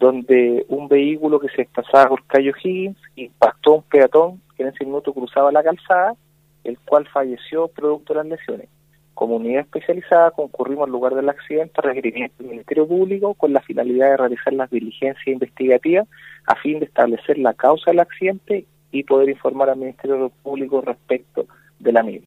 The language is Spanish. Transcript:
donde un vehículo que se desplazaba por Cayo Higgins impactó a un peatón que en ese minuto cruzaba la calzada, el cual falleció producto de las lesiones. Como unidad especializada concurrimos al lugar del accidente a requerimiento del Ministerio Público con la finalidad de realizar las diligencias investigativas a fin de establecer la causa del accidente y poder informar al Ministerio Público respecto de la misma.